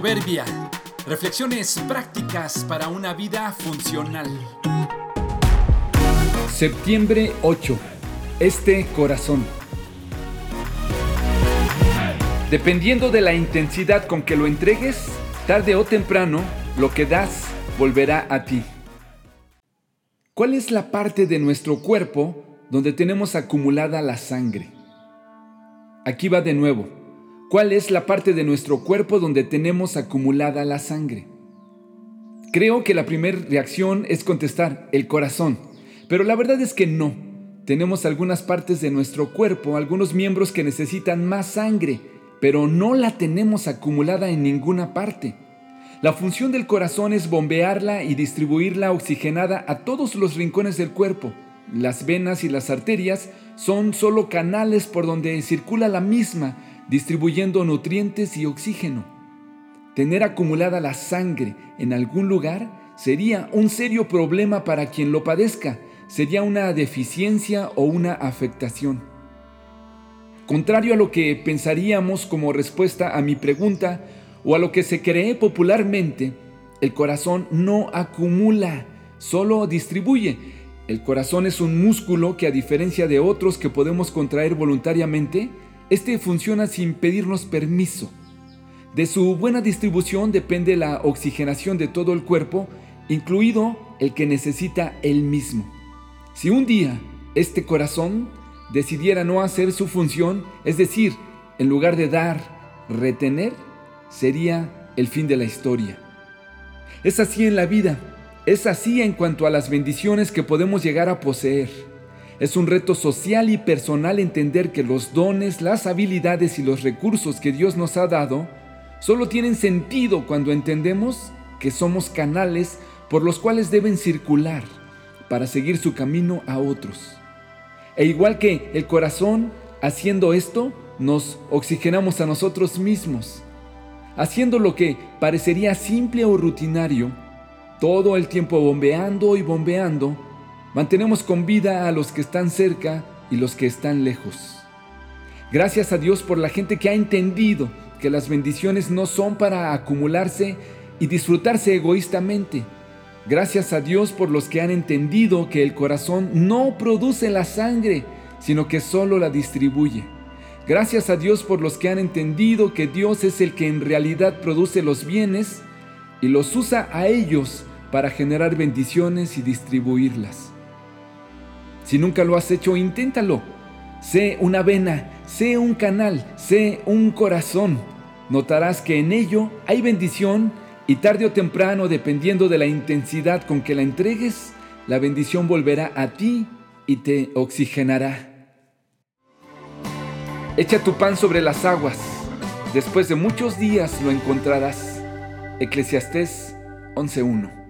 Proverbia. Reflexiones prácticas para una vida funcional. Septiembre 8. Este corazón. Dependiendo de la intensidad con que lo entregues, tarde o temprano, lo que das volverá a ti. ¿Cuál es la parte de nuestro cuerpo donde tenemos acumulada la sangre? Aquí va de nuevo. ¿Cuál es la parte de nuestro cuerpo donde tenemos acumulada la sangre? Creo que la primera reacción es contestar, el corazón. Pero la verdad es que no. Tenemos algunas partes de nuestro cuerpo, algunos miembros que necesitan más sangre, pero no la tenemos acumulada en ninguna parte. La función del corazón es bombearla y distribuirla oxigenada a todos los rincones del cuerpo. Las venas y las arterias son solo canales por donde circula la misma distribuyendo nutrientes y oxígeno. Tener acumulada la sangre en algún lugar sería un serio problema para quien lo padezca, sería una deficiencia o una afectación. Contrario a lo que pensaríamos como respuesta a mi pregunta o a lo que se cree popularmente, el corazón no acumula, solo distribuye. El corazón es un músculo que a diferencia de otros que podemos contraer voluntariamente, este funciona sin pedirnos permiso. De su buena distribución depende la oxigenación de todo el cuerpo, incluido el que necesita él mismo. Si un día este corazón decidiera no hacer su función, es decir, en lugar de dar, retener, sería el fin de la historia. Es así en la vida, es así en cuanto a las bendiciones que podemos llegar a poseer. Es un reto social y personal entender que los dones, las habilidades y los recursos que Dios nos ha dado solo tienen sentido cuando entendemos que somos canales por los cuales deben circular para seguir su camino a otros. E igual que el corazón, haciendo esto, nos oxigenamos a nosotros mismos. Haciendo lo que parecería simple o rutinario, todo el tiempo bombeando y bombeando, Mantenemos con vida a los que están cerca y los que están lejos. Gracias a Dios por la gente que ha entendido que las bendiciones no son para acumularse y disfrutarse egoístamente. Gracias a Dios por los que han entendido que el corazón no produce la sangre, sino que solo la distribuye. Gracias a Dios por los que han entendido que Dios es el que en realidad produce los bienes y los usa a ellos para generar bendiciones y distribuirlas. Si nunca lo has hecho, inténtalo. Sé una vena, sé un canal, sé un corazón. Notarás que en ello hay bendición y tarde o temprano, dependiendo de la intensidad con que la entregues, la bendición volverá a ti y te oxigenará. Echa tu pan sobre las aguas. Después de muchos días lo encontrarás. Eclesiastés 11.1